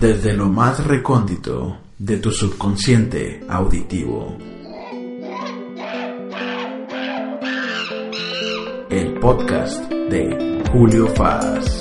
desde lo más recóndito de tu subconsciente auditivo. El podcast de Julio Faz.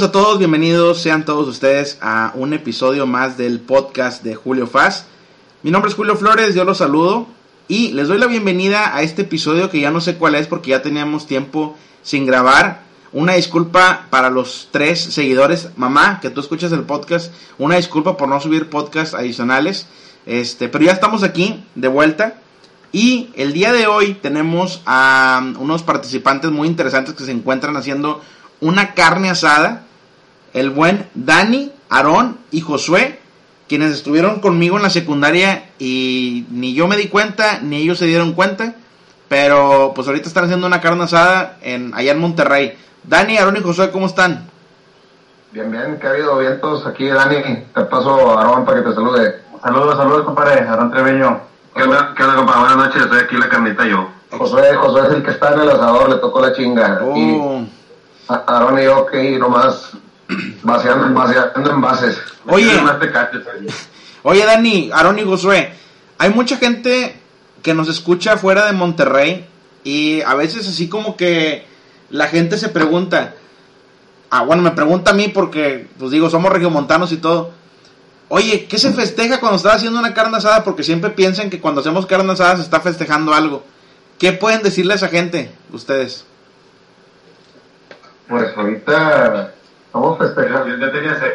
Saludos a todos, bienvenidos sean todos ustedes a un episodio más del podcast de Julio Faz. Mi nombre es Julio Flores, yo los saludo y les doy la bienvenida a este episodio que ya no sé cuál es porque ya teníamos tiempo sin grabar. Una disculpa para los tres seguidores, mamá, que tú escuchas el podcast. Una disculpa por no subir podcasts adicionales. Este, pero ya estamos aquí de vuelta. Y el día de hoy tenemos a unos participantes muy interesantes que se encuentran haciendo una carne asada. El buen Dani, Aarón y Josué, quienes estuvieron conmigo en la secundaria y ni yo me di cuenta, ni ellos se dieron cuenta. Pero pues ahorita están haciendo una carne asada en, allá en Monterrey. Dani, Aarón y Josué, ¿cómo están? Bien, bien, que ha habido vientos aquí, Dani. Te paso a Aarón para que te salude. Saludos, saludos, compadre. Aarón Treveño. ¿Qué onda, qué onda, compa? Buenas noches, estoy aquí en la carnita yo. Josué, Josué es el que está en el asador, le tocó la chinga. Oh, Y Aarón y yo que nomás vaciando, vaciando envases. Oye. Oye, Dani, Aarón y Josué, hay mucha gente que nos escucha fuera de Monterrey y a veces así como que la gente se pregunta, ah, bueno, me pregunta a mí porque, pues digo, somos regiomontanos y todo. Oye, ¿qué se festeja cuando estás haciendo una carne asada? Porque siempre piensan que cuando hacemos carne asada se está festejando algo. ¿Qué pueden decirle a esa gente, ustedes? Pues ahorita estamos festejando. Yo ya tenía sed.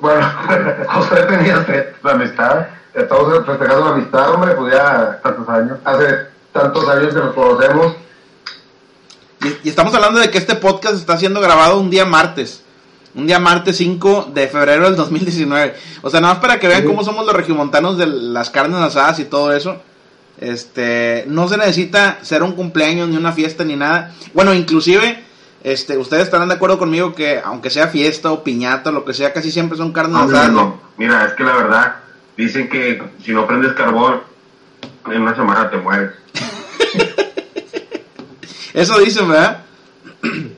Bueno, Josué tenía sed, la amistad. Estamos festejando la amistad, hombre, pues ya tantos años. Hace tantos años que nos conocemos. Y, y estamos hablando de que este podcast está siendo grabado un día martes. Un día martes 5 de febrero del 2019. O sea, nada más para que vean Sí. cómo somos los regiomontanos de las carnes asadas y todo eso. Este, no se necesita ser un cumpleaños, ni una fiesta, ni nada. Bueno, inclusive, este, ustedes estarán de acuerdo conmigo que aunque sea fiesta o piñata o lo que sea, casi siempre son carnes No, asadas. no, no. Mira, es que la verdad, dicen que si no prendes carbón, en una semana te mueres. Eso dicen, ¿verdad?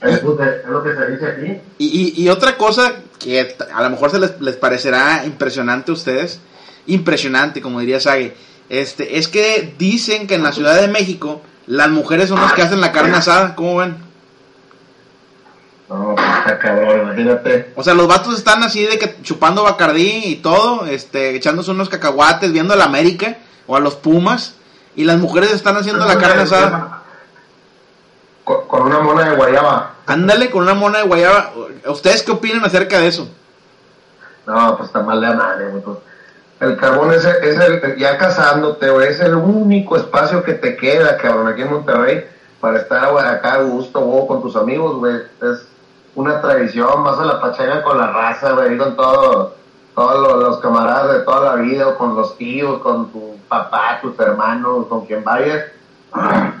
Es lo que, se dice aquí. Y, y, y otra cosa que a lo mejor se les, les parecerá impresionante a ustedes, impresionante, como diría Sage, este, es que dicen que en la Ciudad de México las mujeres son las que hacen la carne asada, ¿cómo ven? No, pues está cabrón, imagínate. O sea, los vatos están así de que chupando bacardí y todo, este, echándose unos cacahuates, viendo a la América o a los Pumas, y las mujeres están haciendo la carne asada. Con, con una mona de guayaba. Ándale con una mona de guayaba. ¿Ustedes qué opinan acerca de eso? No, pues está mal de güey, pues. El carbón es, el- es el, ya casándote, güey, es el único espacio que te queda, cabrón, aquí en Monterrey, para estar acá a gusto, güey, con tus amigos, güey. Es una tradición, vas a la pachanga con la raza, güey, con todo, todos los, los camaradas de toda la vida, o con los tíos, con tu papá, tus hermanos, con quien vayas.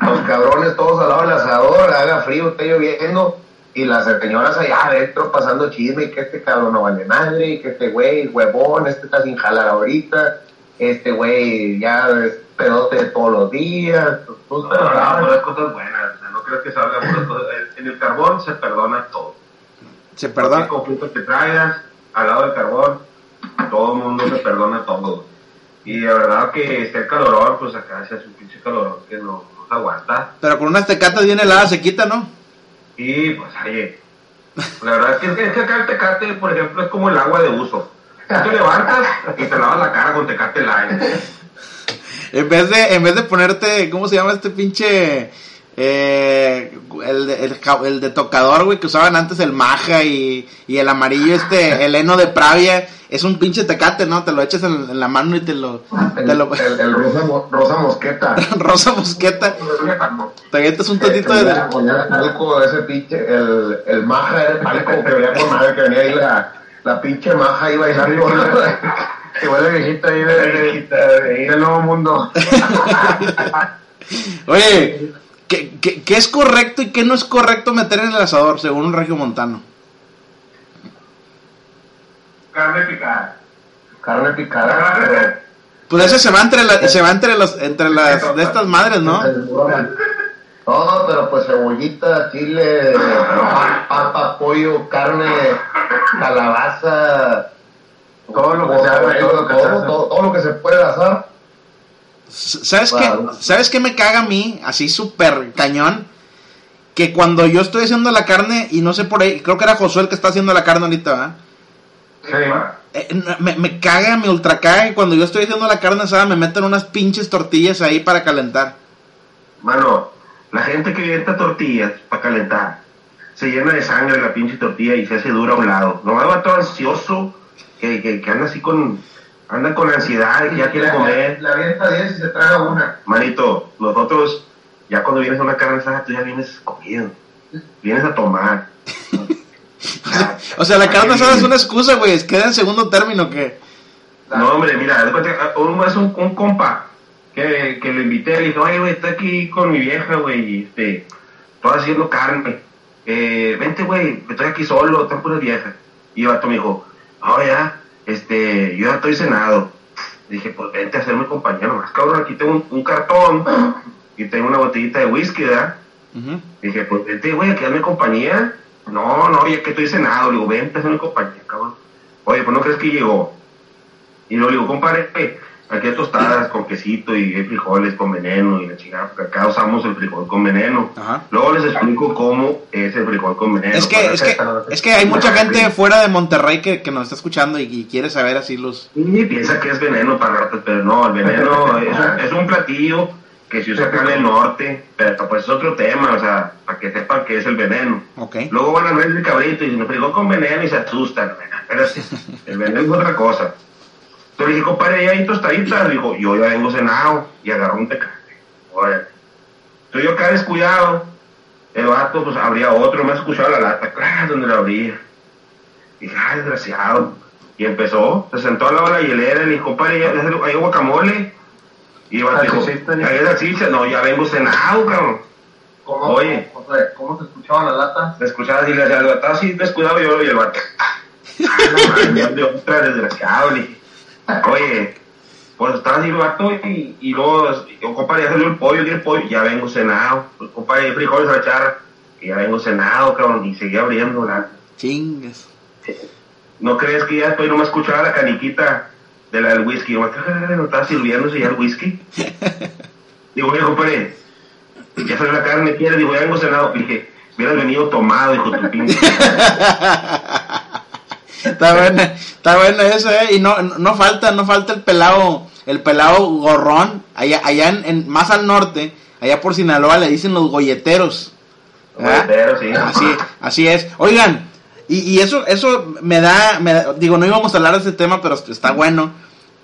Los cabrones todos al lado del asador, haga frío, esté lloviendo, y las señoras allá adentro pasando chisme, y que este cabrón no vale madre, y que este güey huevón, este está sin jalar ahorita, este güey ya es pedote todos los días. pues, No, no, no, cosas buenas. no creo que salga. En el carbón se perdona todo. Se perdona. Cualquier conflicto que traigas al lado del carbón, todo el mundo se perdona todo. Y de verdad que esté el calorón, pues acá se hace un pinche calorón que no, no se aguanta. Pero con unas tecatas bien heladas se quita, ¿no? Y pues, oye, la verdad es que, es que acá el tecate, por ejemplo, es como el agua de uso. Tú te levantas y te lavas la cara con tecate light. En vez de, en vez de ponerte, ¿cómo se llama este pinche? Eh, el, de- el, el de tocador, güey, que usaban antes el maja y, y el amarillo, este, el heno de Pravia. Es un pinche tecate, ¿no? Te lo echas en, en la mano y te lo. El, Te lo el- el rosa, rosa mosqueta. rosa mosqueta. Te avientas un tantito de. Algo de ese pinche, el, el maja era el palco que venía con madre, que venía ahí la, la pinche maja ahí bailando. Igual la viejita ahí de, de- viejita de del nuevo mundo. Oye, ¿qué, qué, qué es correcto y qué no es correcto meter en el asador, según un regio montano? Carne picada. Carne picada. Pues ese se va entre, la- se va entre, los, entre las de estas madres, ¿no? No, pero pues cebollita, chile, papa, pollo, carne, calabaza, Todo lo que se todo lo que se puede asar. ¿Sabes qué? Claro. ¿Sabes qué me caga a mí? Así súper cañón. Que cuando yo estoy haciendo la carne, y no sé por ahí, creo que era Josué el que está haciendo la carne ahorita, ¿verdad? Sí. Eh, me, me caga, me ultra caga que cuando yo estoy haciendo la carne asada me meten unas pinches tortillas ahí para calentar. Mano, la gente que avienta tortillas para calentar se llena de sangre la pinche tortilla y se hace dura a un lado. Nomás va todo ansioso, que, que, que anda así con. Anda con ansiedad, que ya quiere comer. La avienta 10 y se traga una. Manito, nosotros, ya cuando vienes a una carne asada, tú ya vienes comido. Vienes a tomar. O sea, la carne asada es una excusa, güey. Queda en segundo término que... No, hombre, mira, cuenta, un, es un, un compa que, que lo invité, le dije, oye, güey, estoy aquí con mi vieja, güey, y, este, estoy haciendo carne. Eh, vente, güey, estoy aquí solo, están puras viejas. Y el vato me dijo, oh, ya, este, yo ya estoy cenado. Dije, pues vente a hacerme compañía nomás, cabrón, aquí tengo un, un cartón y tengo una botellita de whisky, ¿verdad? Dije, pues vente, güey, aquí hazme compañía. No, no, ya que estoy cenado. Le digo, vente, hazme compañía, cabrón. Oye, pues no crees que llegó. Y luego le digo, compadre, eh, aquí hay tostadas con quesito y hay frijoles con veneno y la chingada, acá usamos el frijol con veneno. Ajá. Luego les explico cómo es el frijol con veneno. Es que, es que, es que hay mucha gente fuera de Monterrey que, que nos está escuchando y, y quiere saber así los... Y piensa que es veneno para ratas, pero no, el veneno es, un- es un platillo que se usa acá en el norte, pero pues es otro tema, o sea, para que sepan que es el veneno. Ok. Luego van a ver el cabrito y dicen, frijol con veneno y se asustan. Pero sí, el veneno es otra cosa. Entonces le dije, compadre, ¿ya hay tostaditas? Dijo, yo ya vengo cenado y agarró un tecate. Órale. Entonces yo acá descuidado, el vato pues abría otro, me ha escuchado la lata, claro, donde la abría. Dije, ah, desgraciado. Y empezó, se sentó al lado de la hielera y le dijo, compadre, ¿ya- ya hay guacamole? Y el vato dijo, Salchichita, ¿ya hay salchicha? No, ya vengo cenado, cabrón. ¿Cómo, Oye. ¿cómo, se- cómo se escuchaba la lata? Me escuchaba así, le decía, estaba así descuidado yo y el vato. Ah, no mames, de otra desgraciado, le dije. Oye, pues estaba así vato y, y luego, yo, compadre, ya salió el pollo, y el pollo, ya vengo cenado. Pues, compadre, frijoles a la charra, y ya vengo cenado, cabrón, y seguía abriendo la. Chingas. ¿No crees que ya después no me escuchaba la caniquita de la del whisky? Yo, no estaba sirviéndose ya el whisky. Digo, oye, compadre, ya salió la carne, ¿quieres? Digo, ya vengo cenado. Dije, hubieras venido tomado, hijo de tu pinche. Está buena, está buena eso, eh. Y no, no falta, no falta el pelado, el pelado gorrón, allá, allá en, en- más al norte, allá por Sinaloa le dicen los golleteros. ¿verdad? Golletero, sí. Así, así es. Oigan, y, y eso, eso me da, me da- digo, no íbamos a hablar de este tema, pero está bueno.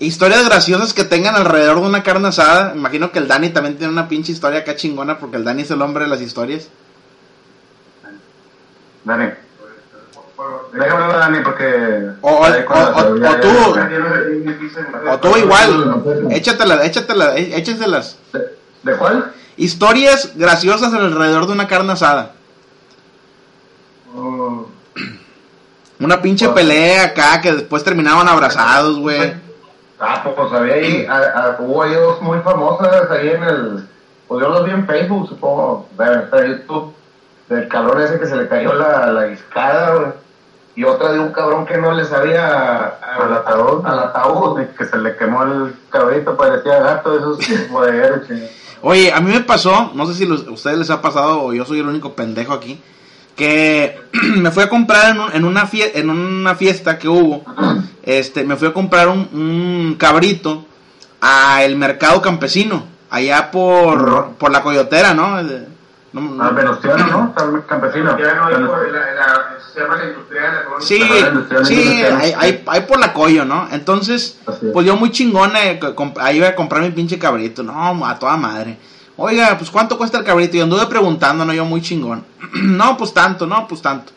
Historias graciosas que tengan alrededor de una carne asada. Imagino que el Dani también tiene una pinche historia acá chingona, porque el Dani es el hombre de las historias. Dani. Déjame ver, Dani, porque. O, o, o- tú, o tú igual, échatelas, échatelas, é- échatelas. ¿De, de cuál? Historias graciosas alrededor de una carne asada. Mm, Una pinche pelea acá que después terminaban abrazados, güey. Ah, pues, había ahí, a- a- hubo ahí dos muy famosas ahí en el, pues yo los vi en Facebook, supongo, estar en YouTube, del cabrón ese que se le cayó la, la discada, güey, y otra de un cabrón que no le sabía Al ataúd. al ataúd, Que se le quemó el cabellito, parecía gato de esos bodegueros. Oye, a mí me pasó, no sé si los- a ustedes les ha pasado o yo soy el único pendejo aquí, que me fui a comprar en, un- en una, fie- en una fiesta que hubo, este, me fui a comprar un, un cabrito al mercado campesino, allá por, por la coyotera, ¿no? No- no- Al Venustiano, ¿no? Al campesino. No hay por la, la, se llama la industrial. la Sí, sí, hay, hay, hay por la coyo, ¿no? Entonces, pues yo muy chingona, eh, ahí iba a comprar mi pinche cabrito, no, a toda madre. Oiga, pues ¿cuánto cuesta el cabrito? Y anduve preguntando, ¿no? Yo muy chingón. no, pues tanto, no, pues tanto.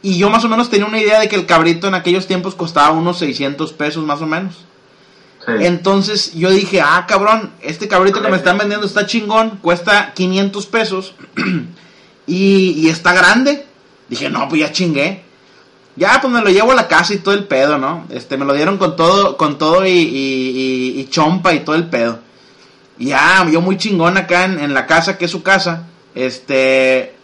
Y yo más o menos tenía una idea de que el cabrito en aquellos tiempos costaba unos 600 pesos más o menos. Entonces yo dije, ah, cabrón, este cabrito que me están vendiendo está chingón, cuesta 500 pesos y, está grande. Dije, no, pues ya chingué. Ya, pues me lo llevo a la casa y todo el pedo, ¿no? Este, me lo dieron con todo, con todo y, y- chompa y todo el pedo. Ya, yo muy chingón acá en, en la casa, que es su casa, este,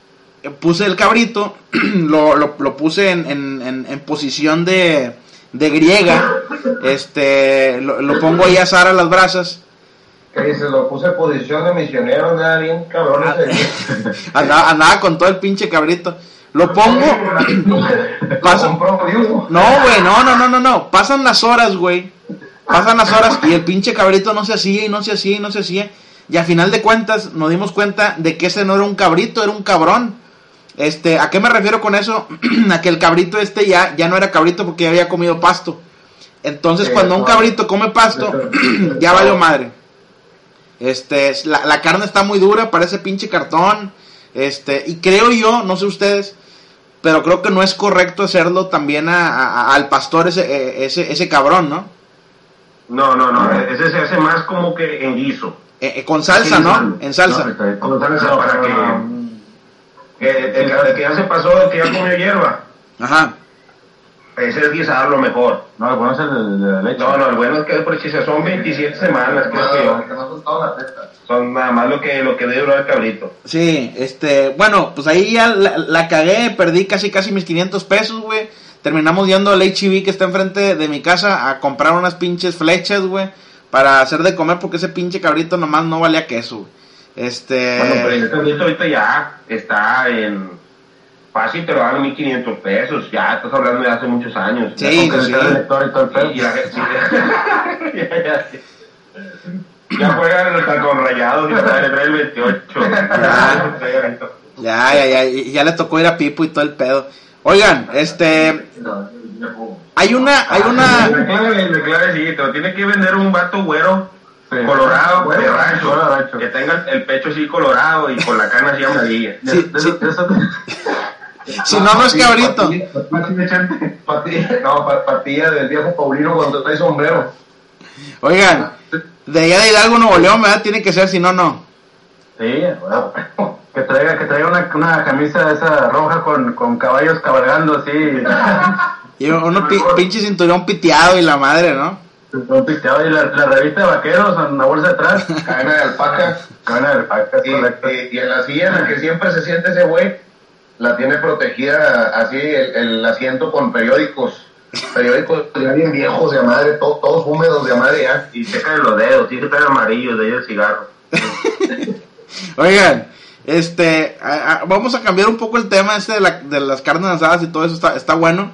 puse el cabrito, lo, lo, lo puse en, en- en posición de, de griega, este, lo, lo pongo ahí a asar a las brasas, Que dice, lo puse en posición de misionero, andaba bien cabrón ese andaba, andaba con todo el pinche cabrito, lo pongo, Pasa-. No, güey, no, no, no, no, no. Pasan las horas, güey. Pasan las horas y el pinche cabrito no se hacía y no se hacía y no se hacía. Y a final de cuentas nos dimos cuenta de que ese no era un cabrito, era un cabrón. Este, ¿a qué me refiero con eso? a que el cabrito este ya, ya no era cabrito porque ya había comido pasto. Entonces, cuando un cabrito come pasto, ya valió madre. Este, la, la carne está muy dura, parece pinche cartón. Este, y creo yo, no sé ustedes, pero creo que no es correcto hacerlo también a, a- al pastor ese, eh, ese, ese cabrón, ¿no? No, no, no, ese se hace más como que en guiso. Eh, eh, con salsa, ¿no? En salsa. Con salsa para que, que el, que- el que ya se pasó, el que ya comió hierba, Ajá. ese es guisarlo mejor. No, el bueno es el de la leche. No, no, el bueno es que por son 27 semanas, creo que yo. Son nada más lo que, lo que debe durar el cabrito. Sí, este, bueno, pues ahí ya la, la cagué, perdí casi casi mis 500 pesos, güey. Terminamos yendo al HB que está enfrente de mi casa a comprar unas pinches flechas, güey, para hacer de comer porque ese pinche cabrito nomás no valía queso, güey. Este... Bueno, pero ese cabrito ahorita ya está en... Fácil te lo dan 1500 pesos, ya estás hablando de hace muchos años. Sí, Ya sí. lector y todo el pedo. Sí, ya, ya, ya juegan hasta con rayados y la trae el 28. Ya, ya, ya, ya le tocó ir a Pipo y todo el pedo. Oigan, este, hay una, hay una, La clave, la clave sí, te lo tiene que vender un vato güero, Sí. colorado, de Güero, rancho, güero de rancho. que tenga el pecho así colorado y con la cana así amarilla. De- Sí, de- sí. de eso- si no, no es cabrito. Patilla, no, pa- patilla del viejo Paulino cuando trae sombrero. Oigan, de allá de Hidalgo, Nuevo León, ¿verdad? Tiene que ser, si no, no. Sí, bueno. Que traiga, que traiga una, una camisa esa roja con, con caballos cabalgando así. Y uno pi- pinche cinturón piteado y la madre, ¿no? Un pisteado y la, la revista de vaqueros en la bolsa de atrás. Cadena de alpaca. Cadena de alpaca, Y, correcto. y- y en la silla en la que siempre se siente ese güey, la tiene protegida así el, el asiento con periódicos. Periódicos ya bien viejos de madre, to- todos húmedos de madre ya. Y seca de los dedos, tiene que estar amarillo de ahí el cigarro. Oigan, este, a- a- vamos a cambiar un poco el tema este de, la- de las carnes asadas y todo eso, está, está bueno.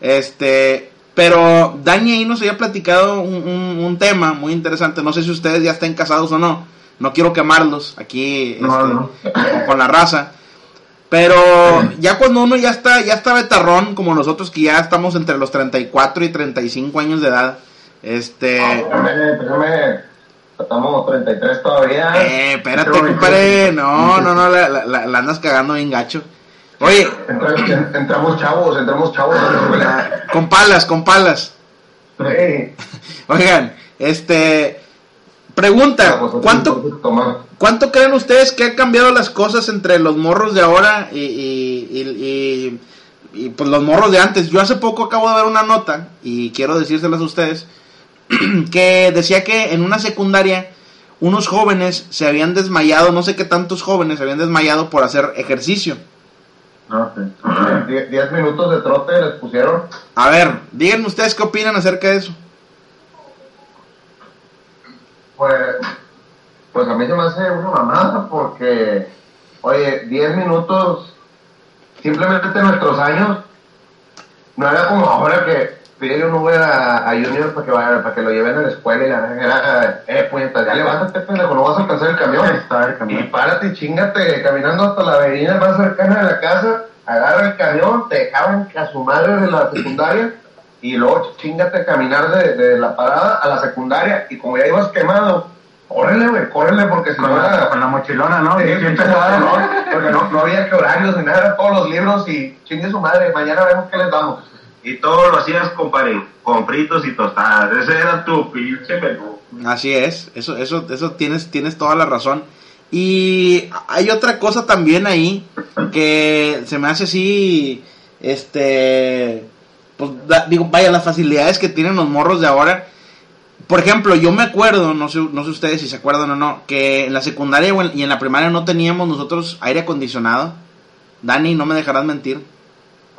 Este, pero Dani ahí nos había platicado un, un- un tema muy interesante. No sé si ustedes ya estén casados o no. No quiero quemarlos aquí No, este, no. Con, con la raza. Pero ya cuando uno ya está, ya está betarrón, como nosotros que ya estamos entre los 34 y 35 años de edad, este... Espérame, espérame. Estamos 33 todavía. Eh, espérate, compadre. No, no, no, la, la- la- la andas cagando bien gacho. Oye, Entra- en- entramos chavos, entramos chavos con palas, con palas. Oigan, este. Pregunta: ¿cuánto. ¿Cuánto creen ustedes que han cambiado las cosas entre los morros de ahora y, y, y- y- y, pues los morros de antes? Yo hace poco acabo de ver una nota y quiero decírselas a ustedes que decía que en una secundaria unos jóvenes se habían desmayado, no sé qué tantos jóvenes se habían desmayado por hacer ejercicio. No, sí. Die- Diez minutos de trote les pusieron. A ver, díganme ustedes qué opinan acerca de eso. Pues, pues a mí se me hace una mamada porque, oye, 10 minutos, simplemente en nuestros años, no era como ahora que pide un Uber a, a Junior para que, vaya, para que lo lleven a la escuela y la era, eh, pues ya levántate, pendejo, no vas a alcanzar el camión. Está el Y camión. párate, y chingate, caminando hasta la avenida más cercana de la casa, agarra el camión, te dejaban a su madre de la secundaria y luego chingate a caminar de, de la parada a la secundaria y como ya ibas quemado, Córrele, güey, córrele, porque si Con no la, era... con la mochilona, ¿no? Sí, pesada, ¿no? Porque no, no había que horarios ni nada, todos los libros y chingue su madre, mañana vemos qué les damos. Y todo lo hacías, compadre, con fritos y tostadas. Ese era tu pinche menú. Así es, eso, eso, eso tienes, tienes toda la razón. Y hay otra cosa también ahí que se me hace así, este, pues da- digo, vaya, las facilidades que tienen los morros de ahora. Por ejemplo, yo me acuerdo, no sé, no sé ustedes si se acuerdan o no, que en la secundaria y en la primaria no teníamos nosotros aire acondicionado. Dani, no me dejarás mentir.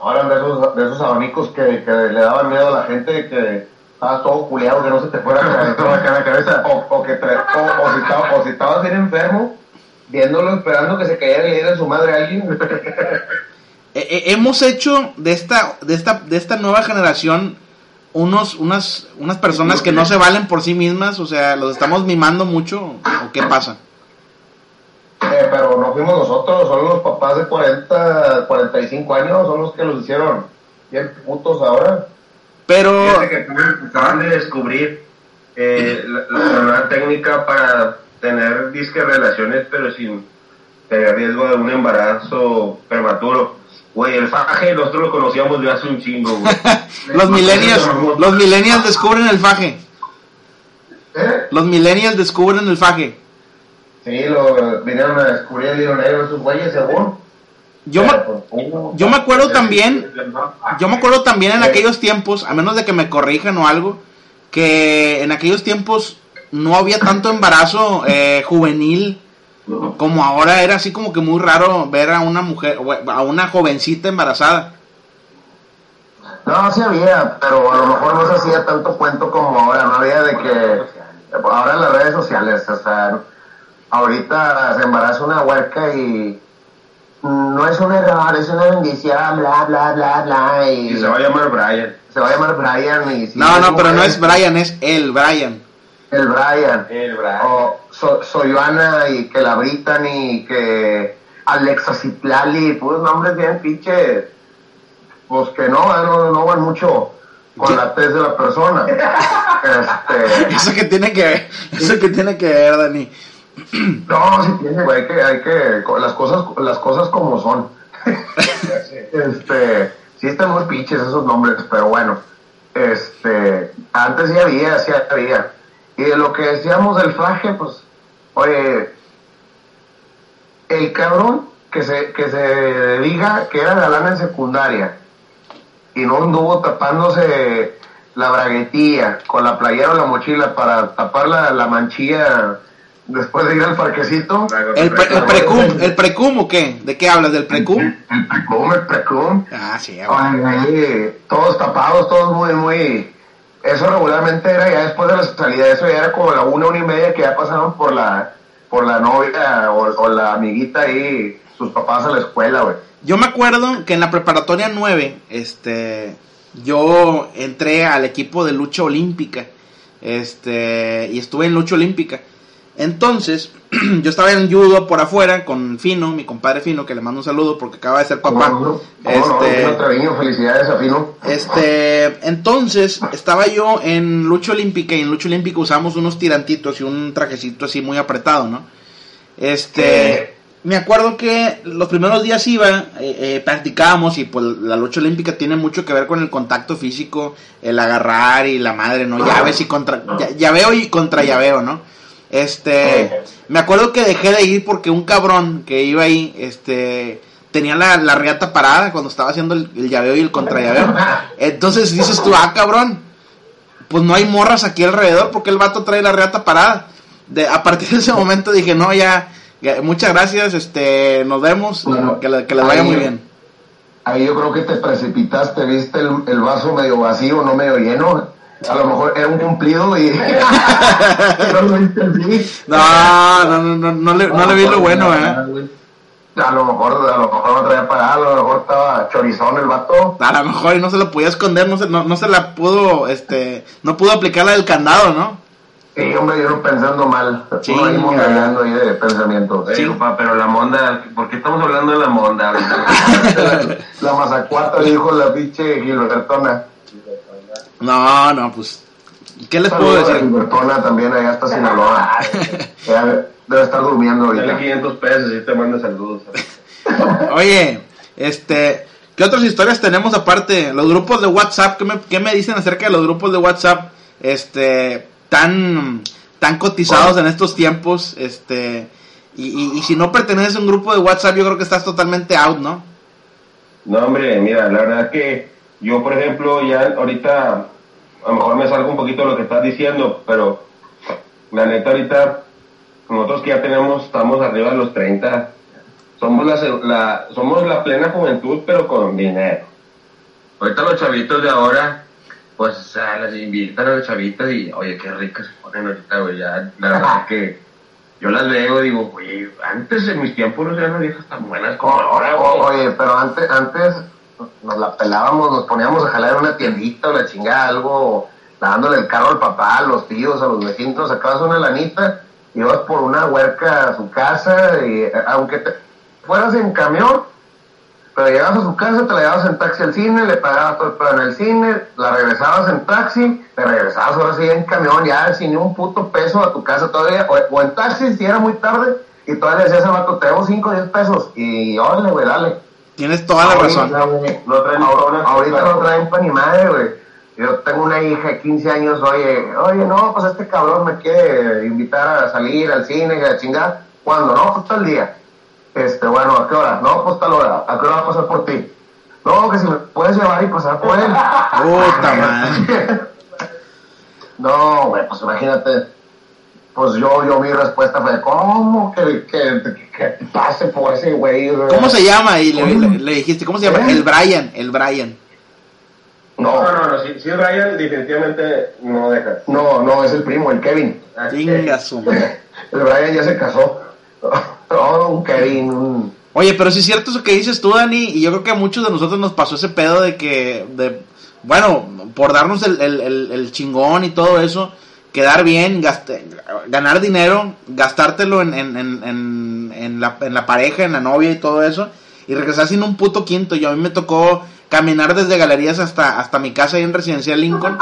Ahora de esos, de esos abanicos que, que le daban miedo a la gente, que estabas todo culeado, que no se te fuera a Todo acá en la cabeza. o, o que tra- o, o si estaba- o si estabas bien enfermo, viéndolo, esperando que se cayera y le diera en su madre a alguien. Eh, eh, hemos hecho de esta, de esta, de esta nueva generación unos, unas, unas personas que no se valen por sí mismas, o sea, los estamos mimando mucho, o qué pasa. Eh, pero no fuimos nosotros, son los papás de 40, 45 años, son los que los hicieron bien putos ahora. Pero, Fíjate que acaban de descubrir eh, la, la nueva técnica para tener disque relaciones, pero sin tener riesgo de un embarazo prematuro. Güey, el faje nosotros lo conocíamos de hace un chingo, güey. los millennials, los millennials descubren el faje. ¿Eh? Los millennials descubren el faje. Sí, lo vinieron a descubrir el hilo negro esos güeyes, según. Yo me, yo me acuerdo también, yo me acuerdo también en aquellos tiempos, a menos de que me corrijan o algo, que en aquellos tiempos no había tanto embarazo eh, juvenil como ahora era así como que muy raro ver a una mujer, a una jovencita embarazada. No, sí había, pero a lo mejor no se hacía tanto cuento como ahora, no había de que ahora en las redes sociales, o sea, ahorita se embaraza una huerca y no es un error, es una bendición, bla, bla, bla, bla, y, Y se va a llamar Brian. se va a llamar Brian y si No, no, pero no es Brian, es el Brian. el Brian. El Brian. O so, Soyuana y que la Brittany, que Alexa Citlali, puros nombres bien pinches, pues que no, no, no van mucho con la tez de la persona. Este, Eso que tiene que ver, eso que tiene que ver, Dani. no, sí tiene, hay que, hay que, las cosas, las cosas como son. este, sí están muy pinches esos nombres, pero bueno, este, antes sí había, sí había. Y de lo que decíamos del faje, pues, oye, el cabrón que se, que se diga que era galán en secundaria y no anduvo tapándose la braguetilla con la playera o la mochila para tapar la, la manchilla después de ir al parquecito. El, pre- el precum, el precum o qué? ¿De qué hablas? ¿Del precum? El precum, el precum. Ah, sí, ahí, todos tapados, todos muy, muy... Eso regularmente era ya después de la salida, eso ya era como la una, una y media que ya pasaron por la por la novia o, o la amiguita ahí, sus papás a la escuela, güey. Yo me acuerdo que en la preparatoria 9, este, yo entré al equipo de lucha olímpica, este, y estuve en lucha olímpica. Entonces, yo estaba en judo por afuera con Fino, mi compadre Fino, que le mando un saludo porque acaba de ser papá. ¿Cómo no? ¿Cómo no? Este, Treviño, felicidades a Fino. Este, entonces estaba yo en lucha olímpica y en lucha olímpica usamos unos tirantitos y un trajecito así muy apretado, ¿no? Este, Eh. me acuerdo que los primeros días iba, eh, eh, practicábamos y pues la lucha olímpica tiene mucho que ver con el contacto físico, el agarrar y la madre, ¿no? Llaves y contra, llaveo y contra llaveo, ¿no? Este, me acuerdo que dejé de ir porque un cabrón que iba ahí, este, tenía la, la riata parada cuando estaba haciendo el, el llaveo y el contrallaveo. Entonces dices tú, ah, cabrón, pues no hay morras aquí alrededor porque el vato trae la riata parada. De, a partir de ese momento dije, no, ya, ya, muchas gracias, este, nos vemos, Bueno, que, le- que les vaya ahí- muy bien. Ahí yo creo que te precipitaste, viste el, el vaso medio vacío, no medio lleno. A lo mejor era un cumplido y... no lo viste así. No, no, no, no, no le, no le vi lo bueno, eh. A lo mejor, a lo mejor no traía parado, a lo mejor estaba chorizón el vato. A lo mejor y no se lo podía esconder, no se, no, no se la pudo, este, no pudo aplicar la del candado, ¿no? Sí, hombre, yo pensando mal. Sí, Uno ahí ya. mondañando ahí de pensamientos. Sí, compa, pero la monda, ¿por qué estamos hablando de la monda? La mazacuata dijo la pinche Gilbertona. No, no, pues, ¿Qué les Saludos puedo decir? Gilbertona también allá hasta Sinaloa. Ya debe estar durmiendo Dale ahorita. 500 pesos y te manda saludos. Oye, este, ¿qué otras historias tenemos aparte? Los grupos de WhatsApp, ¿qué me, qué me dicen acerca de los grupos de WhatsApp? Este, tan, tan cotizados en estos tiempos, este, y, y- y si no perteneces a un grupo de WhatsApp, yo creo que estás totalmente out, ¿no? No, hombre, mira, la verdad es que yo, por ejemplo, ya ahorita, a lo mejor me salgo un poquito de lo que estás diciendo, pero la neta ahorita, nosotros que ya tenemos, estamos arriba de los 30, somos la, se- la, somos la plena juventud, pero con dinero. Ahorita los chavitos de ahora, pues, o sea, las invitan a los chavitos y, oye, qué ricas se ponen ahorita, güey, ya, la verdad es que yo las veo y digo, oye, antes en mis tiempos no eran las viejas tan buenas como ahora, güey. Oye, pero antes, antes nos la pelábamos, nos poníamos a jalar en una tiendita o la chingada, algo, dándole el carro al papá, a los tíos, a los vecinos, sacabas una lanita, ibas por una huerca a su casa, y eh, aunque te fueras en camión, pero llegabas a su casa, te la llevabas en taxi al cine, le pagabas todo el en el cine, la regresabas en taxi, te regresabas ahora sí en camión, ya sin un puto peso a tu casa todavía, o, o en taxi si era muy tarde, y todavía le decías al vato, te debo 5 o 10 pesos, y órale, güey, dale. Tienes toda la razón. Ahorita, güey, No traen ahor- ni ahorita no traen pa' ni madre, güey. Yo tengo una hija de 15 años, oye, oye, no, pues este cabrón me quiere invitar a salir al cine, a chingar. ¿Cuándo? No, pues tal día. Este, bueno, ¿a qué hora? No, pues tal hora. ¿A qué hora va a pasar por ti? No, que si me puedes llevar y pasar por él. Puta madre. No, güey, pues imagínate. Pues yo, yo mi respuesta fue, ¿cómo que, que, que, que pase por ese güey? ¿Cómo se llama? Y le, le- le dijiste, ¿cómo se llama? ¿Eh? El Brian, el Brian. No, no, no, no, si, si es Brian, definitivamente no deja. No, no, es el primo, el Kevin. Chinga su. El Brian ya se casó. Oh, un Kevin, un... Oye, pero sí es cierto eso que dices tú, Dani, y yo creo que a muchos de nosotros nos pasó ese pedo de que, de, bueno, por darnos el, el, el- el chingón y todo eso, quedar bien, gaste- ganar dinero, gastártelo en, en, en, en, en la, en la pareja, en la novia y todo eso, y regresar sin un puto quinto. Yo a mí me tocó caminar desde galerías hasta, hasta mi casa ahí en Residencial Lincoln,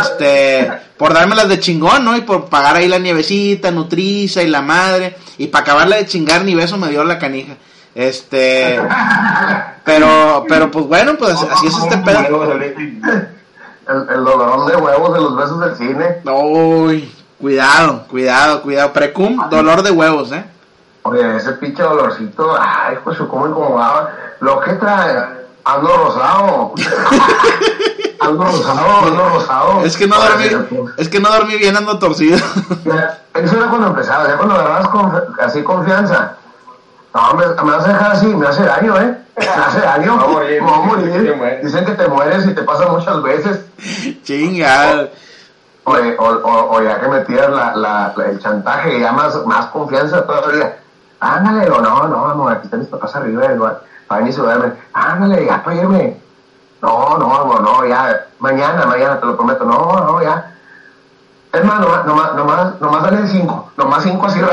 este, por dármelas de chingón, ¿no? Y por pagar ahí la nievecita, nutriza y la madre, y para acabarla de chingar ni beso me dio la canija. Este, pero, pero pues bueno, pues así, así es este pedo. El, el dolorón de huevos de los besos del cine. Uy, cuidado, cuidado, cuidado. Precum, dolor de huevos, ¿eh? Oye, ese pinche dolorcito, ay, pues cómo incomodaba. Lo que trae, ando rosado. ando rosado, ando rosado. Es que no dormí, es que no dormí bien, ando torcido. Eso era cuando empezaba, ya cuando agarrabas conf- así confianza. No, me, me vas a dejar así, me hace daño, ¿eh? Me hace daño. Va a morir, Me voy a morir. te mueres. Dicen que te mueres y te pasa muchas veces. Chinga. O, o, o, o ya que me tiras la, la, la- el chantaje, ya más, más confianza todavía. Ándale, o no, no, no, aquí están mis papás arriba. Para venir a saludarme. Ándale, ya irme. No, no, no, no, ya. Mañana, mañana, te lo prometo. No, no, ya. Más, nomás, nomás, nomás, nomás dale cinco. Nomás cinco así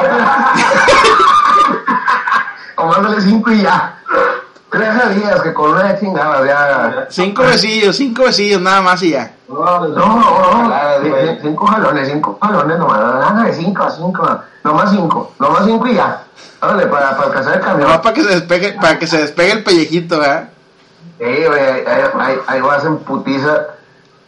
nomás dale cinco y ya. Tres días que con una chingada ya. Cinco besillos, cinco besillos, nada más y ya. No, no, no, cin- cinco jalones, cinco jalones nomás, ándale, cinco, cinco, nomás cinco, nomás cinco y ya. Ándale, para, para alcanzar el camión. Nomás para que se despegue, para que se despegue el pellejito, ¿verdad? Sí, güey, ahí, ahí- vas en putiza,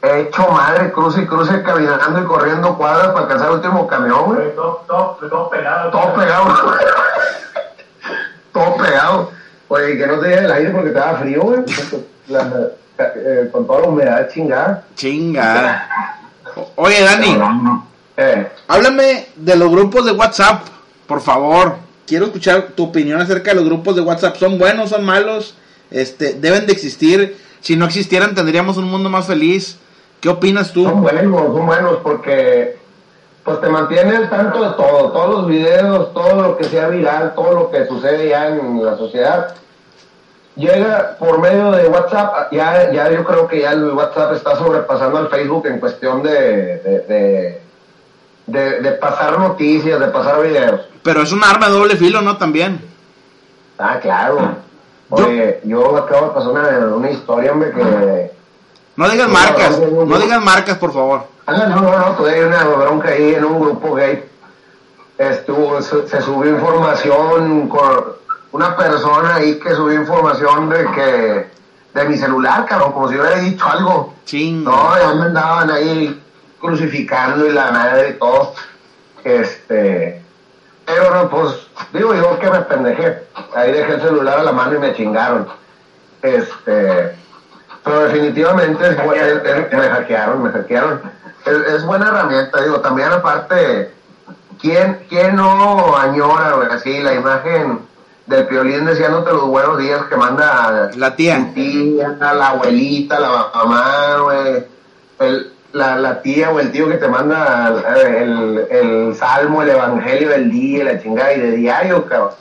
hecho madre, cruce y cruce, caminando y corriendo cuadras para alcanzar el último camión, güey. Todo, todo, todo pegado. Todo pegado. Todo pegado. Oye, que no te llegue el aire porque te da frío, güey. La- eh, con toda la humedad chingada. Chinga. Oye, Dani, Eh, háblame de los grupos de WhatsApp, por favor. Quiero escuchar tu opinión acerca de los grupos de WhatsApp. ¿Son buenos, son malos? Este, deben de existir. Si no existieran, tendríamos un mundo más feliz. ¿Qué opinas Son tú? buenos, son buenos porque pues te mantiene al tanto de todo, todos los videos, todo lo que sea viral, todo lo que sucede ya en la sociedad. Llega por medio de WhatsApp, ya, ya yo creo que ya el WhatsApp está sobrepasando al Facebook en cuestión de, de, de, de- de pasar noticias, de pasar videos. Pero es un arma de doble filo, ¿no? También. Ah, claro. Oye, yo acabo de pasar una, una historia, hombre, que... No digas marcas, no digas marcas, por favor. Ah, no, no, no, todavía hay una bronca ahí en un grupo gay. Estuvo, se, se subió información con una persona ahí que subió información de que de mi celular, cabrón, como si hubiera dicho algo. Chingo. No, ya me andaban ahí crucificando y la madre y todo. Este, pero no, pues, digo yo que me pendejé. Ahí dejé el celular a la mano y me chingaron. Este, pero definitivamente me hackearon, me hackearon. Es, es buena herramienta, digo, también aparte, ¿quién, quién no añora, güey, así la imagen del piolín deseándote los buenos días que manda La tía. tía, la abuelita, la mamá, güey, el- la, la tía o el tío que te manda el, el salmo, el evangelio del día, la chingada y de diario, cabrón.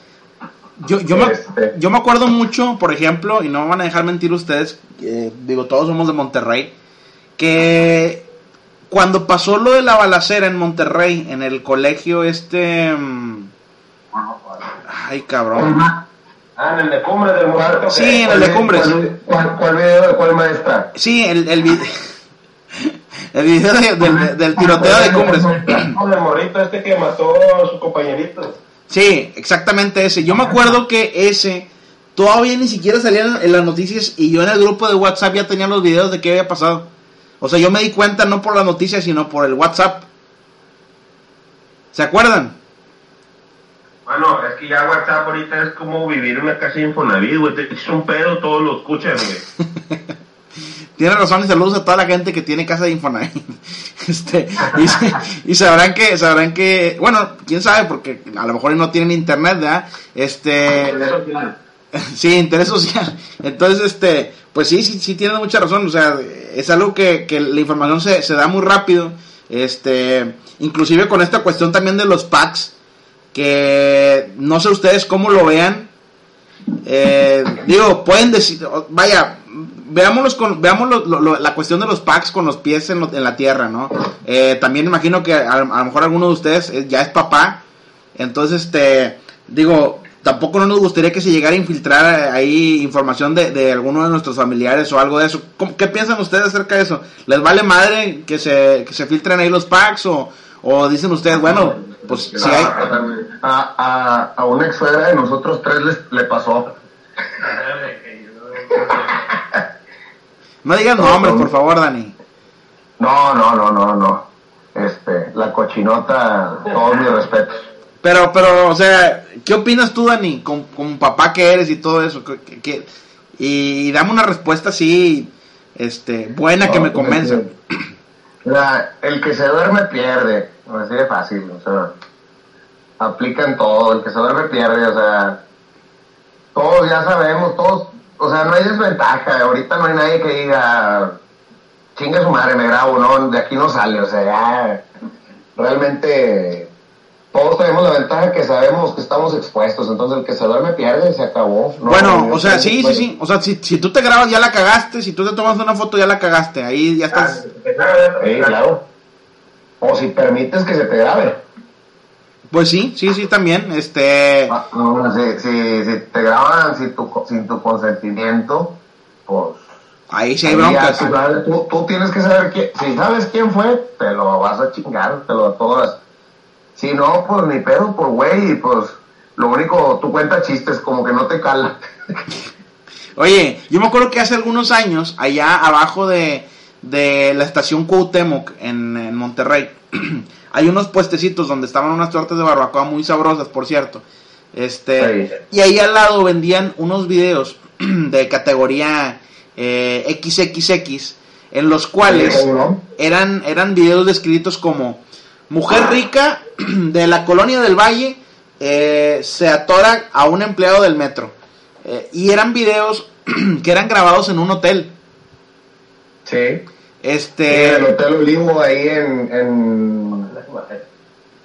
Yo, yo, me, Este. yo me acuerdo mucho, por ejemplo, y no me van a dejar mentir ustedes, eh, digo, todos somos de Monterrey, que cuando pasó lo de la balacera en Monterrey, en el colegio este... mm, Ay, cabrón. Ah, en el de cumbre del muerto. Sí, en el de Cumbres. ¿Cuál, cuál, cuál video de cuál maestra? Sí, el, el, video, el video de- del, del tiroteo de Cumbres. El morrito este que mató a su compañerito. Sí, exactamente ese. Yo me acuerdo que ese todavía ni siquiera salía en- en las noticias y yo en el grupo de WhatsApp ya tenía los videos de qué había pasado. O sea, yo me di cuenta no por las noticias, sino por el WhatsApp. ¿Se acuerdan? Bueno, es que ya WhatsApp ahorita es como vivir en una casa de Infonavit, güey. Echas un pedo, todos lo escuchan, güey. Tiene razón y saludos a toda la gente que tiene casa de Infonavit. Este, y, se- y sabrán que, sabrán que, bueno, quién sabe, porque a lo mejor no tienen internet, ¿verdad? Este, Sí, interés social. Entonces, este, pues sí, sí, sí tienen mucha razón. O sea, es algo que, que la información se, se da muy rápido. Este, inclusive con esta cuestión también de los packs, que no sé ustedes cómo lo vean. Eh, digo, pueden decir, vaya, veámoslos con, veamos lo- lo- lo- la cuestión de los packs con los pies en la tierra, ¿no? Eh, también imagino que a, a lo mejor alguno de ustedes eh, ya es papá, entonces, este, digo, tampoco no nos gustaría que se llegara a infiltrar ahí información de, de alguno de nuestros familiares o algo de eso. ¿Cómo- ¿Qué piensan ustedes acerca de eso? ¿Les vale madre que se, que se filtren ahí los packs o, o dicen ustedes, bueno, pues si hay... A, a, a una ex suegra de nosotros tres les, le pasó. No digan nombres, por favor, Dani. No, no, no, no, no. Este, la cochinota, todos mis respetos. Pero, pero, o sea, ¿qué opinas tú, Dani? Con, con papá que eres y todo eso. ¿Qué-? Y, dame una respuesta así, este, buena que me convenza. Mira, el que se duerme pierde, así de fácil, o sea, aplican todo, el que se duerme pierde, o sea, todos ya sabemos, todos, o sea, no hay desventaja, ahorita no hay nadie que diga, chinga su madre, me grabo, no, de aquí no sale, o sea, ya, realmente, todos tenemos la ventaja que sabemos que estamos expuestos, entonces el que se duerme pierde, se acabó. No, bueno, o sea, sí, sí, sí. O sea, si, si tú te grabas, ya la cagaste. Si tú te tomas una foto, ya la cagaste. Ahí ya estás. Sí, claro. O si permites que se te grabe. Pues sí, sí, sí, también. Este. Ah, no, si, si, si te graban sin tu, sin tu consentimiento, pues... Ahí sí hay broncas. tú, tú, tú tienes que saber quién... Si sabes quién fue, te lo vas a chingar, te lo todas. Si no, pues ni pedo por güey, y pues lo único, tú cuentas chistes, como que no te cala. Oye, yo me acuerdo que hace algunos años, allá abajo de, de la estación Cuauhtémoc en, en Monterrey, hay unos puestecitos donde estaban unas tortas de barbacoa muy sabrosas, por cierto. Este, Sí. y ahí al lado vendían unos videos de categoría eh, XXX, en los cuales ¿no? eran, eran videos descritos como mujer rica de la colonia del Valle eh, se atora a un empleado del metro. Eh, y eran videos que eran grabados en un hotel. Sí. en Este, el Hotel Olivo ahí en... en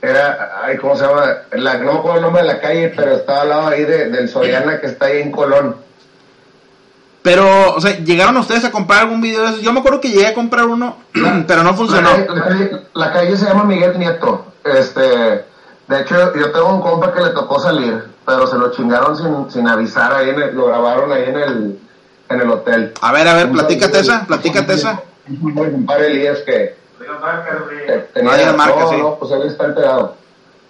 era, ay, ¿cómo se llama? La, no me acuerdo el nombre de la calle, pero estaba al lado ahí de, del Soriana que está ahí en Colón. Pero, o sea, llegaron ustedes a comprar algún video de esos. Yo me acuerdo que llegué a comprar uno, pero no La funcionó. calle, la calle- la calle se llama Miguel Nieto. Este, de hecho, yo tengo un compa que le tocó salir, pero se lo chingaron sin, sin avisar ahí, en el- lo grabaron ahí en el, en el hotel. A ver, a ver, platícate esa, platícate esa. Un compadre Elías que, Te- tenía- No digas marca, sí. no, pues él está enterado.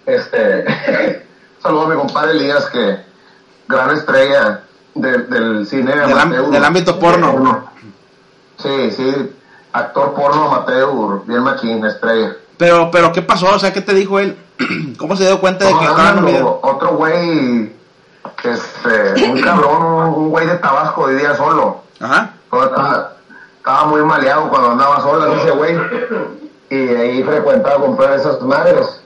Este, saludo a mi compadre Elías, que gran estrella del, del cine Del amateur. del ámbito porno. Sí, sí, actor porno amateur, bien machín, estrella. Pero, pero, ¿qué pasó? O sea, ¿qué te dijo él? ¿Cómo se dio cuenta de que No, estaba en un no? Otro güey, este, un cabrón, un, güey de Tabasco vivía solo. Ajá. Estaba, estaba muy maleado cuando andaba sola ese güey. Y ahí frecuentaba comprar esas madres.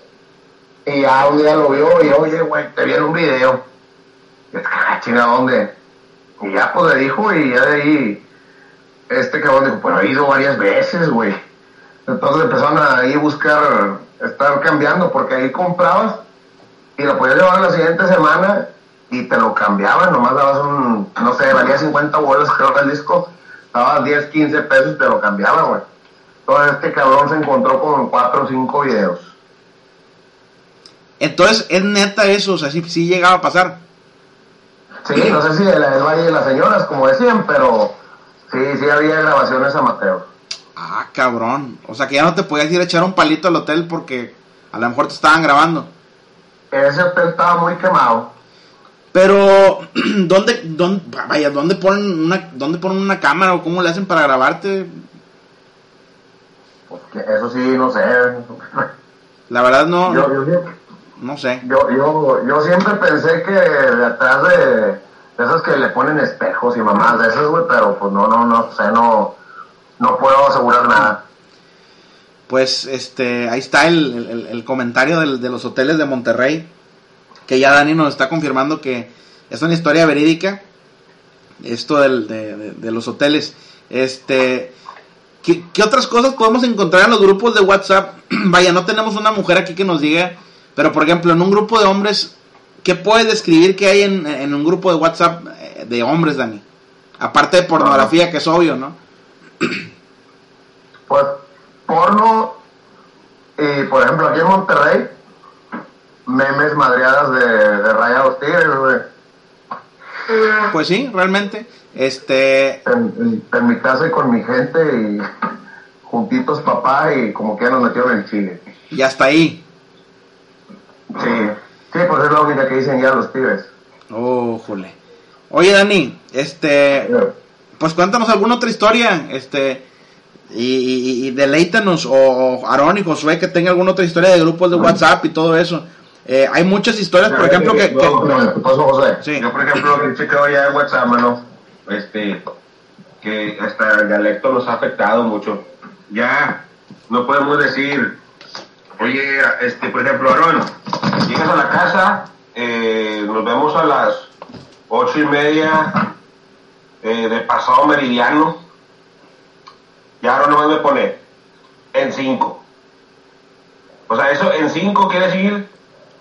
Y ya un día lo vio y oye, güey, te vi en un video. Y es que, "Ah, chinga, ¿dónde? Y ya pues le dijo y ya de ahí, este cabrón dijo, pues ha ido varias veces, güey. Entonces empezaron a ahí buscar, estar cambiando, porque ahí comprabas y lo podías llevar la siguiente semana y te lo cambiaban, nomás dabas un, no sé, valía 50 bolas creo que el disco, dabas 10, 15 pesos y te lo cambiaban, güey. Entonces este cabrón se encontró con 4 o 5 videos. Entonces, es neta eso, o sea, sí, sí llegaba a pasar. Sí, no sé si de la del Valle de las Señoras, como decían, pero sí, sí había grabaciones amateur. Ah, cabrón. O sea, que ya no te podías ir a echar un palito al hotel porque a lo mejor te estaban grabando. Ese hotel estaba muy quemado. Pero, ¿dónde, dónde, vaya, ¿dónde ponen una, dónde ponen una cámara o cómo le hacen para grabarte? Pues, que eso sí, no sé. La verdad no, Yo, yo, no sé. yo, yo, yo siempre pensé que de atrás de, esas que le ponen espejos y mamás de esas, güey, pero pues no, no, no sé, no, no puedo asegurar nada. Pues, este, ahí está el, el- el comentario del- de los hoteles de Monterrey. Que ya Dani nos está confirmando que es una historia verídica. Esto del- de, de- de los hoteles. Este, ¿qué, qué otras cosas podemos encontrar en los grupos de WhatsApp? Vaya, no tenemos una mujer aquí que nos diga. Pero, por ejemplo, en un grupo de hombres, ¿qué puedes describir que hay en, en un grupo de WhatsApp eh, de hombres, Dani? Aparte de pornografía, que es obvio, ¿no? Pues porno y por ejemplo aquí en Monterrey, memes madreadas de, de rayados tigres, güey. Pues sí, realmente. Este, En, en- en mi casa y con mi gente y juntitos papá y como que ya nos metieron en Chile. y hasta ahí. Sí, sí, pues es la única que dicen ya los tigres. Oh, jole. Oye, Dani, este, pues cuéntanos alguna otra historia, este, y, y, y deleítanos, o, o Aarón y Josué que tenga alguna otra historia de grupos de WhatsApp y todo eso. Eh, hay muchas historias, por ejemplo, que... que- No, ¿qué pasó, José? sí. Yo, por ejemplo, he checado ya en WhatsApp, mano, este, que hasta el dialecto nos ha afectado mucho. Ya no podemos decir, oye, este, por ejemplo, Aaron, llegas a la casa, eh, nos vemos a las ocho y media eh, de pasado meridiano. Y Aaron no me pone en cinco. O sea, eso en cinco quiere decir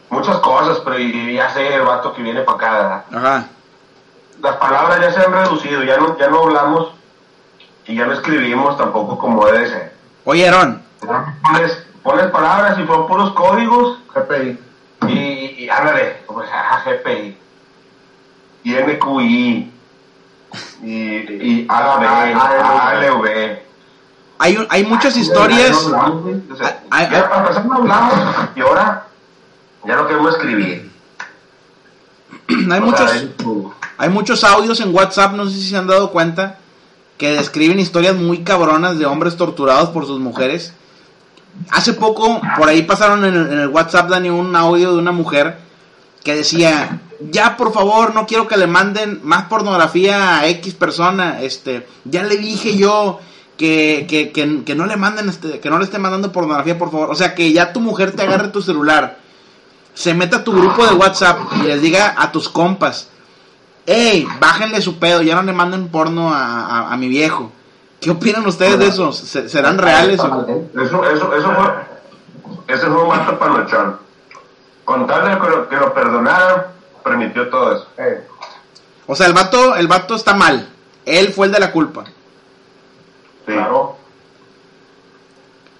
muchas cosas, pero ya sé el vato que viene para acá. Ajá. las palabras ya se han reducido, ya no, ya no hablamos y ya no escribimos tampoco como debe ser. Oye, Aarón, Pones, pones palabras y son puros códigos GPI. y, y ándale, pues GPI, y NQI, y, y ALV, ALV. hay, un- hay muchas historias... Ya para empezar no hablamos y ahora ya no queremos escribir. hay muchos... Hay muchos audios en WhatsApp, no sé si se han dado cuenta, que describen historias muy cabronas de hombres torturados por sus mujeres. Hace poco, por ahí pasaron en el, WhatsApp, Dani, un audio de una mujer que decía, ya por favor, no quiero que le manden más pornografía a X persona, este, ya le dije yo que, que, que, que no le manden, este, que no le esté mandando pornografía, por favor. O sea, que ya tu mujer te agarre tu celular, se meta a tu grupo de WhatsApp y les diga a tus compas, Ey, bájenle su pedo, ya no le manden porno a, a- a mi viejo. ¿Qué opinan ustedes de eso? ¿Se- ¿Serán reales? o- Eso, eso, eso fue, ese fue un mato panochón. Con tal de que lo, que lo perdonaran, permitió todo eso. Eh, O sea, el vato, el vato está mal. Él fue el de la culpa. Sí. Claro.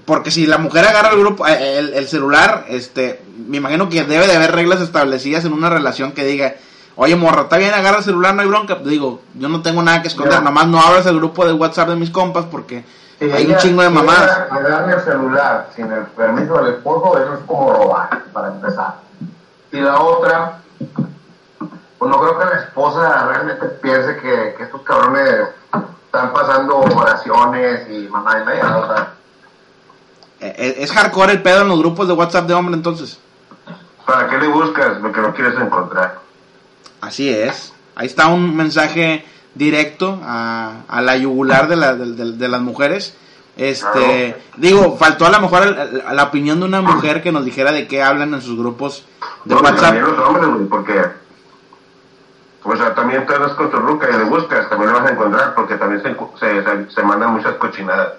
Porque si la mujer agarra el grupo, eh, el, el celular, este, me imagino que debe de haber reglas establecidas en una relación que diga, Oye, morra, está bien, agarra el celular, no hay bronca. Digo, yo no tengo nada que esconder, nomás no abras el grupo de WhatsApp de mis compas porque Si hay un chingo de si mamadas. ella Me dan el celular sin el permiso del esposo, eso es como robar, para empezar. Y la otra, pues no creo que la esposa realmente piense que, que estos cabrones están pasando oraciones y mamá y media, o sea, Eh, eh, es hardcore el pedo en los grupos de WhatsApp de hombre, entonces. ¿Para qué le buscas lo que no quieres encontrar? Así es. Ahí está un mensaje directo a, a la yugular de, la- de- de- de las mujeres. Este, digo, faltó a lo mejor el- el- la opinión de una mujer que nos dijera de qué hablan en sus grupos de No, WhatsApp. Los hombres, güey, porque. O sea, también tú andas con tu ruca y le buscas, también lo vas a encontrar, porque también se, se, se, se mandan muchas cochinadas.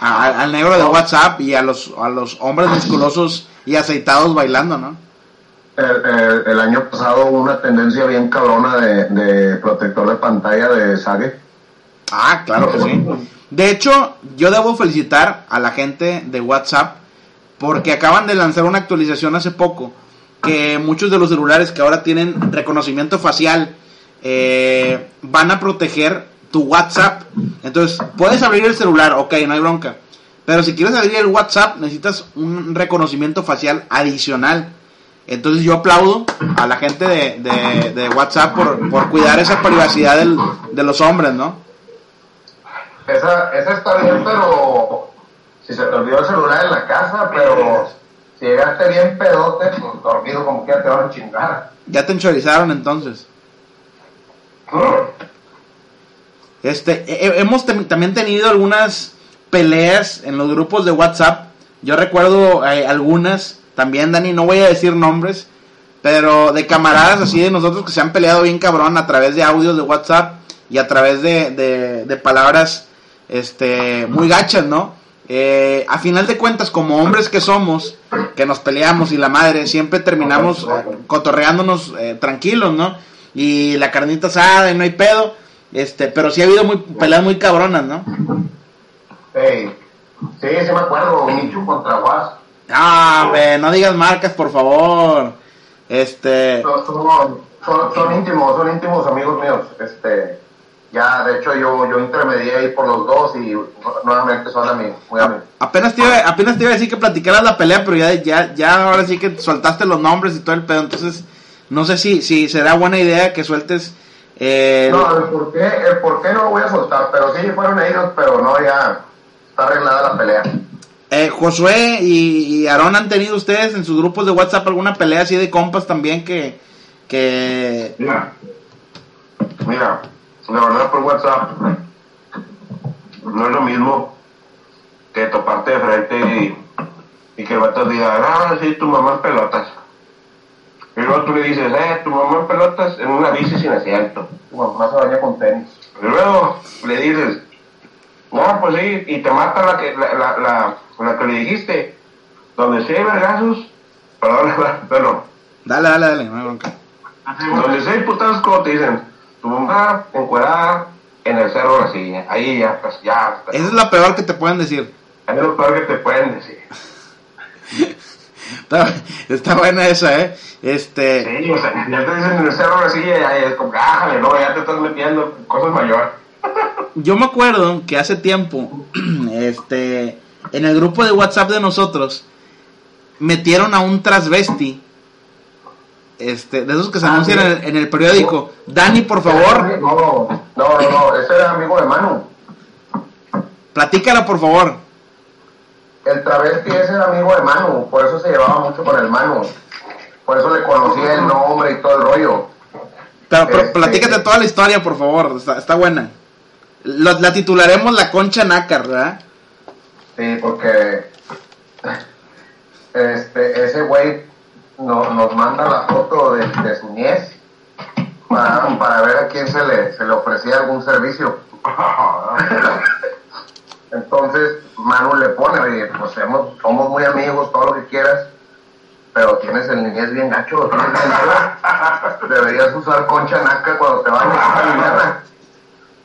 A- al negro de WhatsApp y a los, a los hombres musculosos y aceitados bailando, ¿no? El, el- el año pasado hubo una tendencia bien cabrona de, de protector de pantalla de Sage. Ah, claro que sí. De hecho, yo debo felicitar a la gente de WhatsApp porque acaban de lanzar una actualización hace poco que muchos de los celulares que ahora tienen reconocimiento facial eh, van a proteger tu WhatsApp. Entonces, puedes abrir el celular, ok, no hay bronca. Pero si quieres abrir el WhatsApp, necesitas un reconocimiento facial adicional. Entonces yo aplaudo a la gente de, de- de WhatsApp por, por cuidar esa privacidad del- de los hombres, ¿no? Esa, esa está bien, pero si se te olvidó el celular en la casa, pero si llegaste bien pedote, pues dormido como que te van a chingar. Ya te enchorizaron entonces. Este, he- he- hemos también tenido algunas peleas en los grupos de WhatsApp. Yo recuerdo eh, algunas, también Dani, no voy a decir nombres, pero de camaradas así de nosotros que se han peleado bien cabrón a través de audios de WhatsApp y a través de, de- palabras este, muy gachas, ¿no? Eh, a final de cuentas, como hombres que somos, que nos peleamos y la madre, siempre terminamos eh, cotorreándonos eh, tranquilos, ¿no? Y la carnita asada y no hay pedo. Este, pero sí ha habido muy, peleas muy cabronas, ¿no? Sí, sí me acuerdo, Michu contra Was. Ah, no digas marcas, por favor. Este, Son, son, son- son íntimos, son íntimos amigos míos. Este, ya, de hecho, yo, yo intermedié ahí por los dos y nuevamente son amigos, muy amigos. apenas te, iba, apenas te iba a decir que platicaras la pelea, pero ya, ya, ya ahora sí que soltaste los nombres y todo el pedo. Entonces, no sé si, si será buena idea que sueltes. Eh, No, el por qué, el por qué no lo voy a soltar, pero sí fueron ellos, pero no, ya está arreglada la pelea. Eh, Josué y, y Aarón han tenido ustedes en sus grupos de WhatsApp alguna pelea así de compas también que, que Mira, mira, la verdad por WhatsApp no es lo mismo que toparte de frente y, y que el vato diga, ah, sí, tu mamá en pelotas. Y luego tú le dices, eh, tu mamá en pelotas en una bici sin asiento. Tu mamá se baña con tenis. Y luego le dices, no, pues sí, y te mata la que, la, la, la, la que le dijiste. Donde hay vergazos, perdón, perdón, Dale, dale, dale, no hay bronca. donde hay putazos como te dicen, tu mamá encuerada en el cerro de la silla. Ahí ya, pues ya, Esa es la peor que te pueden decir. es lo peor que te pueden decir. Está, está buena esa, ¿eh? Este, Sí, o sea, ya te dicen en el cerro de la silla, ya es como, ájale, no, ya te estás metiendo en cosas mayores. Yo me acuerdo que hace tiempo, este, en el grupo de WhatsApp de nosotros, metieron a un transvesti, este, de esos que se Ah, anuncian sí. en el, en el periódico. Dani, por favor, No, no, no, no, ese era amigo de Manu. platícala, por favor. El travesti ese era amigo de Manu, por eso se llevaba mucho con el Manu. Por eso le conocía el nombre y todo el rollo. Pero, pero Este- platícate toda la historia, por favor, está, está buena. Lo- la titularemos La Concha Nácar, ¿verdad? Sí, porque este, ese güey no- nos manda la foto de, de su niez para, para ver a quién se le, se le ofrecía algún servicio. Entonces Manu le pone, oye, pues hemos- somos muy amigos, todo lo que quieras, pero tienes el niñez bien gacho, tienes bien gacho. Deberías usar concha naca cuando te vayas a la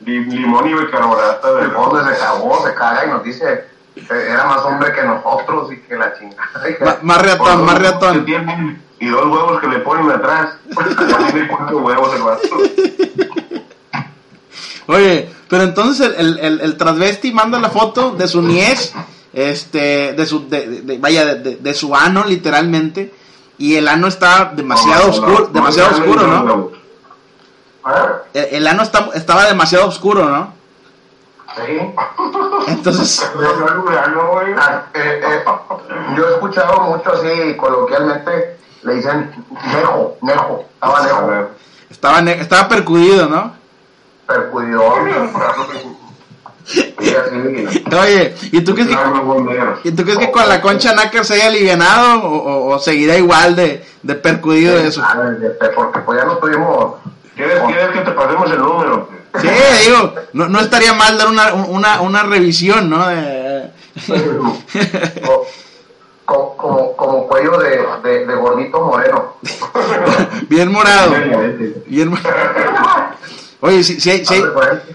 Limón y bicarbonato de El fondo se cagó, se caga y nos dice, eh, era más hombre que nosotros y que la chingada. Más reatón, más reatón. y dos huevos que le ponen atrás. Tiene cuatro huevos el vato. Oye, pero entonces el, el, el, el transvesti manda la foto de su niez, este, de su, de, de- de- vaya, de, de- de su ano literalmente, y el ano está demasiado No, no, oscuro, no, demasiado no, oscuro, no, ¿no? no. El, el ano está, estaba demasiado oscuro, ¿no? Sí. Entonces. Ah, eh, eh, yo he escuchado mucho así, coloquialmente, le dicen nejo, nejo, estaba nejo, estaba, ne- estaba percudido, ¿no? así, Oye, ¿y tú crees que. ¿y tú crees que con la concha nácar se haya alivianado o, o- o seguirá igual de, de percudido de eso? porque pues ya no tuvimos ¿Quieres, ¿Quieres que te pasemos el número? Sí, digo, no, no estaría mal dar una, una, una revisión, ¿no? De- como, como, como cuello de, de, de gordito moreno. bien morado. Bien mo- Oye, si, si hay, si, hay,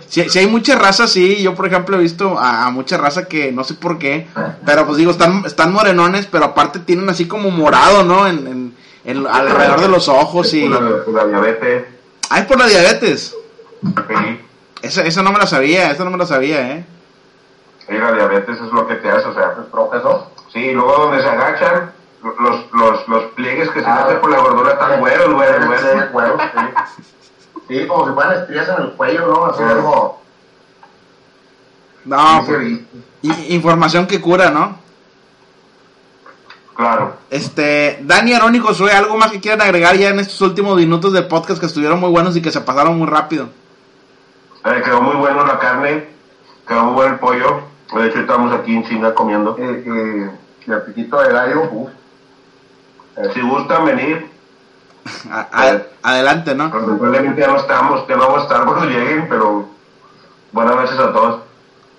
si, si hay mucha raza, sí. Yo, por ejemplo, he visto a, a mucha raza que no sé por qué. Pero pues digo, están, están morenones, pero aparte tienen así como morado, ¿no? En, en, en- alrededor de los ojos y. La diabetes. Ah, es por la diabetes. Sí. Esa, esa no me la sabía, esa no me la sabía, ¿eh? Sí, la diabetes es lo que te hace, o sea. Profesor. Sí, y luego donde se agachan, los, los, los pliegues que se Ah, hacen por la gordura están güeros, güeros, güeros. Güeros, sí. Sí, como si fueran estrías en el cuello, ¿no? Así algo. No, pues, información que cura, ¿no? Claro. Este, Dani, Aaron y Josué, ¿algo más que quieran agregar ya en estos últimos minutos de podcast que estuvieron muy buenos y que se pasaron muy rápido? Eh, quedó muy bueno la carne, quedó muy bueno el pollo. De hecho, estamos aquí en China comiendo. Y, y el piquito de gallo. Si gustan venir, A- a- adelante, ¿no? probablemente ya no estamos, ya no vamos a estar cuando lleguen, pero buenas noches a todos.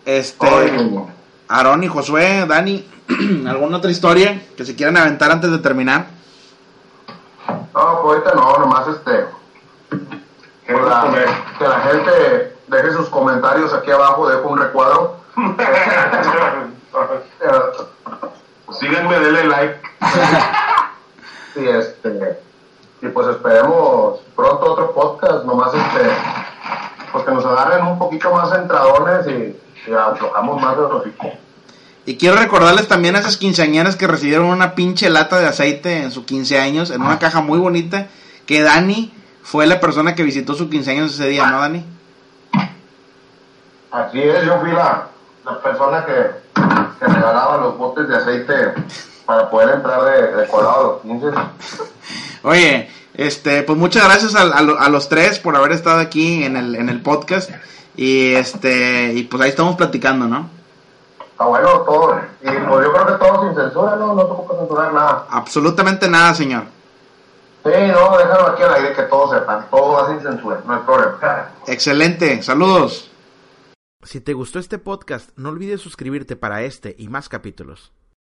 Este, Aaron y Josué, Dani, ¿alguna otra historia que se quieran aventar antes de terminar? No, pues ahorita no, nomás este. ¿Qué que la, comer? que la gente deje sus comentarios aquí abajo, dejo un recuadro. Síganme, denle like. y este. Y pues esperemos pronto otro podcast, nomás este. Pues que nos agarren un poquito más centradones y, y aflojamos más de los Y quiero recordarles también a esas quinceañeras que recibieron una pinche lata de aceite en su 15 años, en una caja muy bonita, que Dani fue la persona que visitó su 15 años ese día, ¿no, Dani? Así es, yo fui la, la persona que, que regalaba los botes de aceite para poder entrar de, de colado a los 15. Oye, este, pues muchas gracias a, a lo- a los tres por haber estado aquí en el, en el podcast. Y este, y pues ahí estamos platicando, ¿no? Está bueno todo. Y pues yo creo que todo sin censura, ¿no? No tengo que censurar nada. Absolutamente nada, señor. Sí, no, déjalo aquí al aire que todos sepan. Todo va sin censura, no hay problema. Excelente, saludos. Si te gustó este podcast, no olvides suscribirte para este y más capítulos.